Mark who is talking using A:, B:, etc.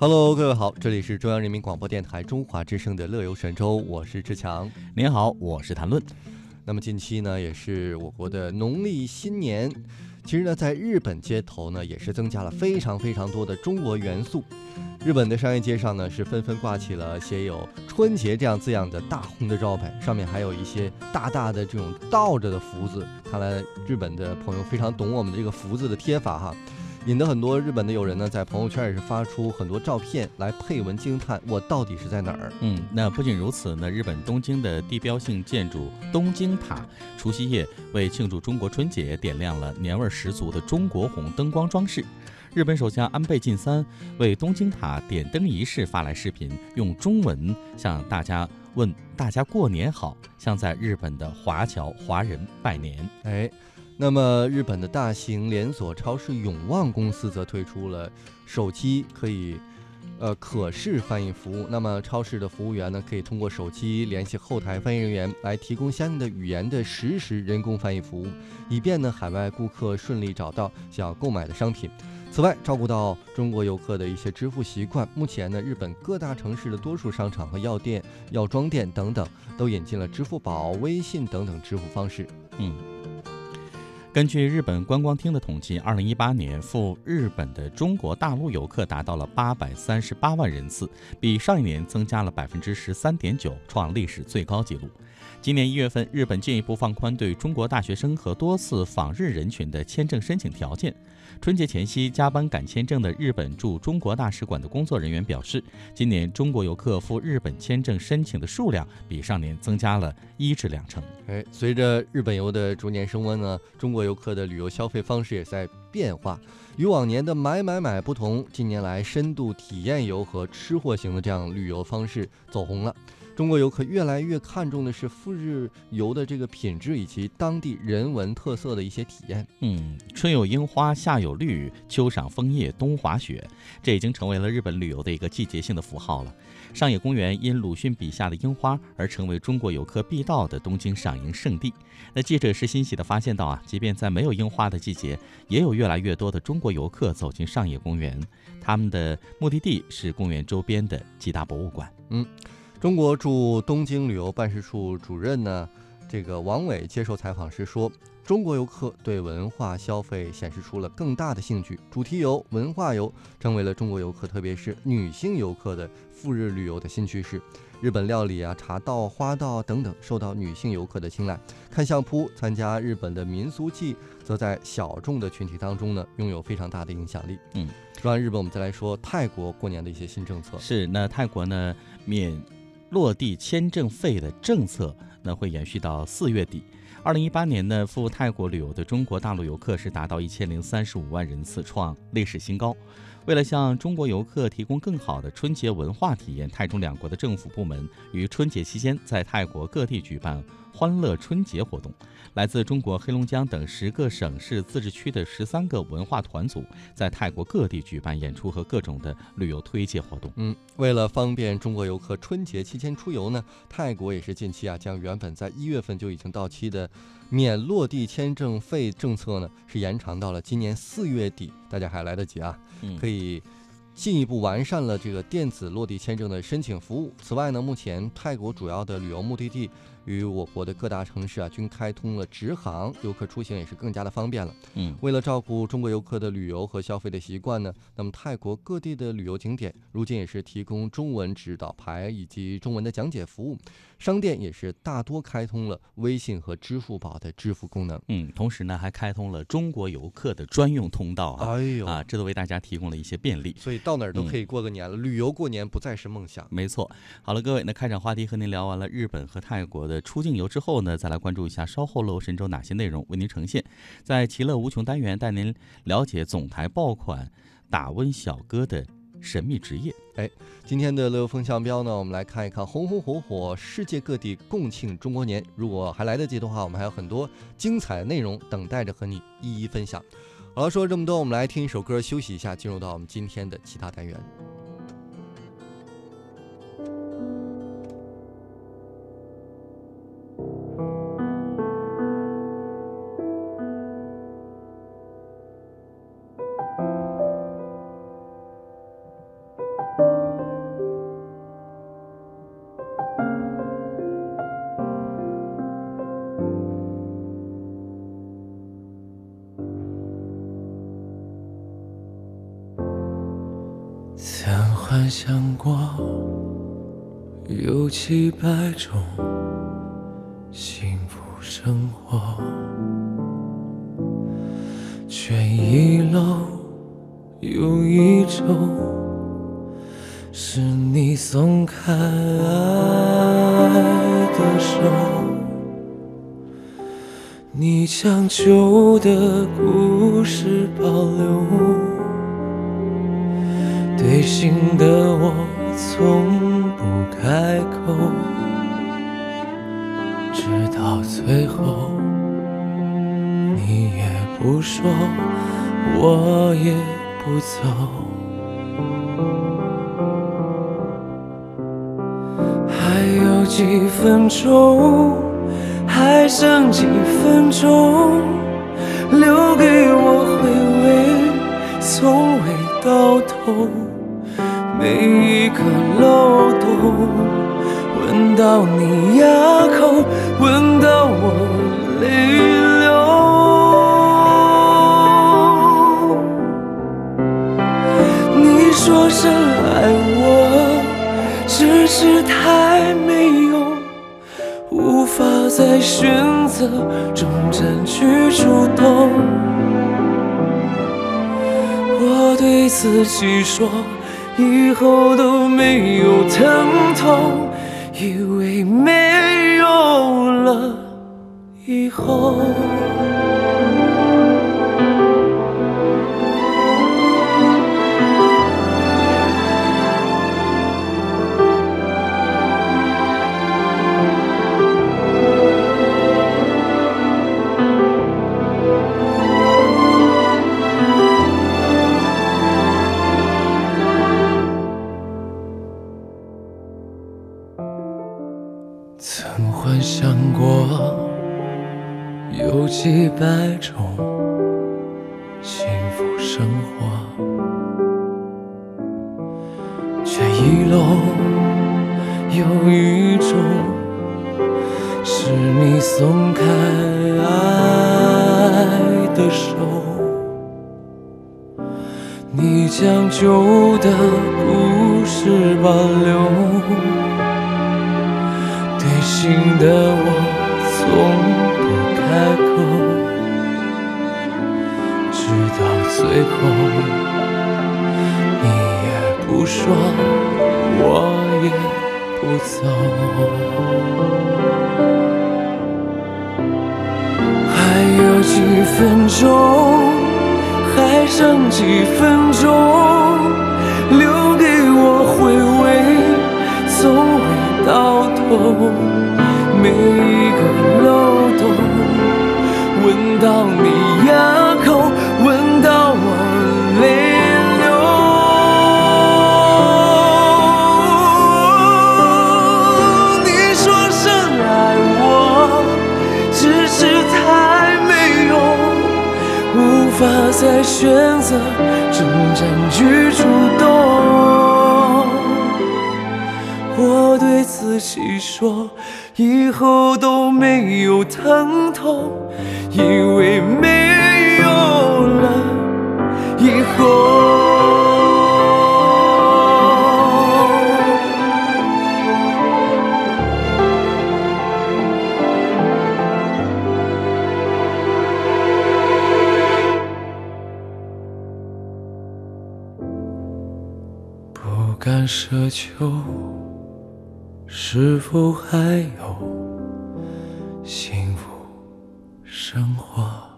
A: Hello，各位好，这里是中央人民广播电台中华之声的乐游神州，我是志强。
B: 您好，我是谭论。
A: 那么近期呢，也是我国的农历新年。其实呢，在日本街头呢，也是增加了非常非常多的中国元素。日本的商业街上呢，是纷纷挂起了写有“春节”这样字样的大红的招牌，上面还有一些大大的这种倒着的福字。看来日本的朋友非常懂我们的这个福字的贴法哈。引得很多日本的友人呢，在朋友圈也是发出很多照片来配文惊叹：“我到底是在哪儿？”
B: 嗯，那不仅如此呢，日本东京的地标性建筑东京塔，除夕夜为庆祝中国春节，点亮了年味十足的中国红灯光装饰。日本首相安倍晋三为东京塔点灯仪式发来视频，用中文向大家问大家过年好，向在日本的华侨华人拜年。
A: 哎。那么，日本的大型连锁超市永旺公司则推出了手机可以，呃，可视翻译服务。那么，超市的服务员呢，可以通过手机联系后台翻译人员，来提供相应的语言的实时人工翻译服务，以便呢海外顾客顺利找到想要购买的商品。此外，照顾到中国游客的一些支付习惯，目前呢，日本各大城市的多数商场和药店、药妆店等等，都引进了支付宝、微信等等支付方式。
B: 嗯。根据日本观光厅的统计，二零一八年赴日本的中国大陆游客达到了八百三十八万人次，比上一年增加了百分之十三点九，创历史最高纪录。今年一月份，日本进一步放宽对中国大学生和多次访日人群的签证申请条件。春节前夕加班赶签证的日本驻中国大使馆的工作人员表示，今年中国游客赴日本签证申请的数量比上年增加了一至两成。
A: 哎，随着日本游的逐年升温呢，中国游客的旅游消费方式也在变化。与往年的买买买不同，近年来深度体验游和吃货型的这样旅游方式走红了。中国游客越来越看重的是赴日游的这个品质以及当地人文特色的一些体验。
B: 嗯，春有樱花，夏有绿，秋赏枫叶，冬滑雪，这已经成为了日本旅游的一个季节性的符号了。上野公园因鲁迅笔下的樱花而成为中国游客必到的东京赏樱圣地。那记者是欣喜地发现到啊，即便在没有樱花的季节，也有越来越多的中国游客走进上野公园，他们的目的地是公园周边的几大博物馆。
A: 嗯。中国驻东京旅游办事处主任呢，这个王伟接受采访时说，中国游客对文化消费显示出了更大的兴趣，主题游、文化游成为了中国游客，特别是女性游客的赴日旅游的新趋势。日本料理啊、茶道、花道等等受到女性游客的青睐。看相扑、参加日本的民俗祭，则在小众的群体当中呢，拥有非常大的影响力。
B: 嗯，
A: 说完日本，我们再来说泰国过年的一些新政策。
B: 是，那泰国呢免。落地签证费的政策呢会延续到四月底。二零一八年呢赴泰国旅游的中国大陆游客是达到一千零三十五万人次，创历史新高。为了向中国游客提供更好的春节文化体验，泰中两国的政府部门于春节期间在泰国各地举办欢乐春节活动。来自中国黑龙江等十个省市自治区的十三个文化团组在泰国各地举办演出和各种的旅游推介活动。
A: 嗯，为了方便中国游客春节期间出游呢，泰国也是近期啊将原本在一月份就已经到期的免落地签证费政策呢是延长到了今年四月底，大家还来得及啊，可以。进一步完善了这个电子落地签证的申请服务。此外呢，目前泰国主要的旅游目的地与我国的各大城市啊，均开通了直航，游客出行也是更加的方便了。
B: 嗯，
A: 为了照顾中国游客的旅游和消费的习惯呢，那么泰国各地的旅游景点如今也是提供中文指导牌以及中文的讲解服务。商店也是大多开通了微信和支付宝的支付功能。
B: 嗯，同时呢，还开通了中国游客的专用通道啊。
A: 哎呦
B: 啊，这都为大家提供了一些便利。
A: 所以到哪儿都可以过个年了，旅游过年不再是梦想。
B: 没错。好了，各位，那开场话题和您聊完了日本和泰国的出境游之后呢，再来关注一下稍后乐神州哪些内容为您呈现。在其乐无穷单元带您了解总台爆款打温小哥的。神秘职业，
A: 哎，今天的乐风向标呢，我们来看一看红红火火，世界各地共庆中国年。如果还来得及的话，我们还有很多精彩内容等待着和你一一分享。好了，说了这么多，我们来听一首歌休息一下，进入到我们今天的其他单元。
C: 幻想过有几百种幸福生活，却遗漏有一种是你松开爱的手，你将旧的故事保留。对新的我从不开口，直到最后，你也不说，我也不走。还有几分钟，还剩几分钟，留给我回味，从未到头。每一个漏洞，吻到你牙口，吻到我泪流。你说深爱我，只是太没用，无法在选择中占据主动。我对自己说。以后都没有疼痛，以为没有了以后。却一漏有一种是你松开爱的手，你将旧的故事保留。对新的我从不开口，直到最后，说，我也不走。还有几分钟，还剩几分钟，留给我回味，从未到头。每一个漏洞，闻到你牙无法再选择中占据主动。我对自己说。以后都没有疼痛，因为没有了以后。奢求。是否还有幸福生活？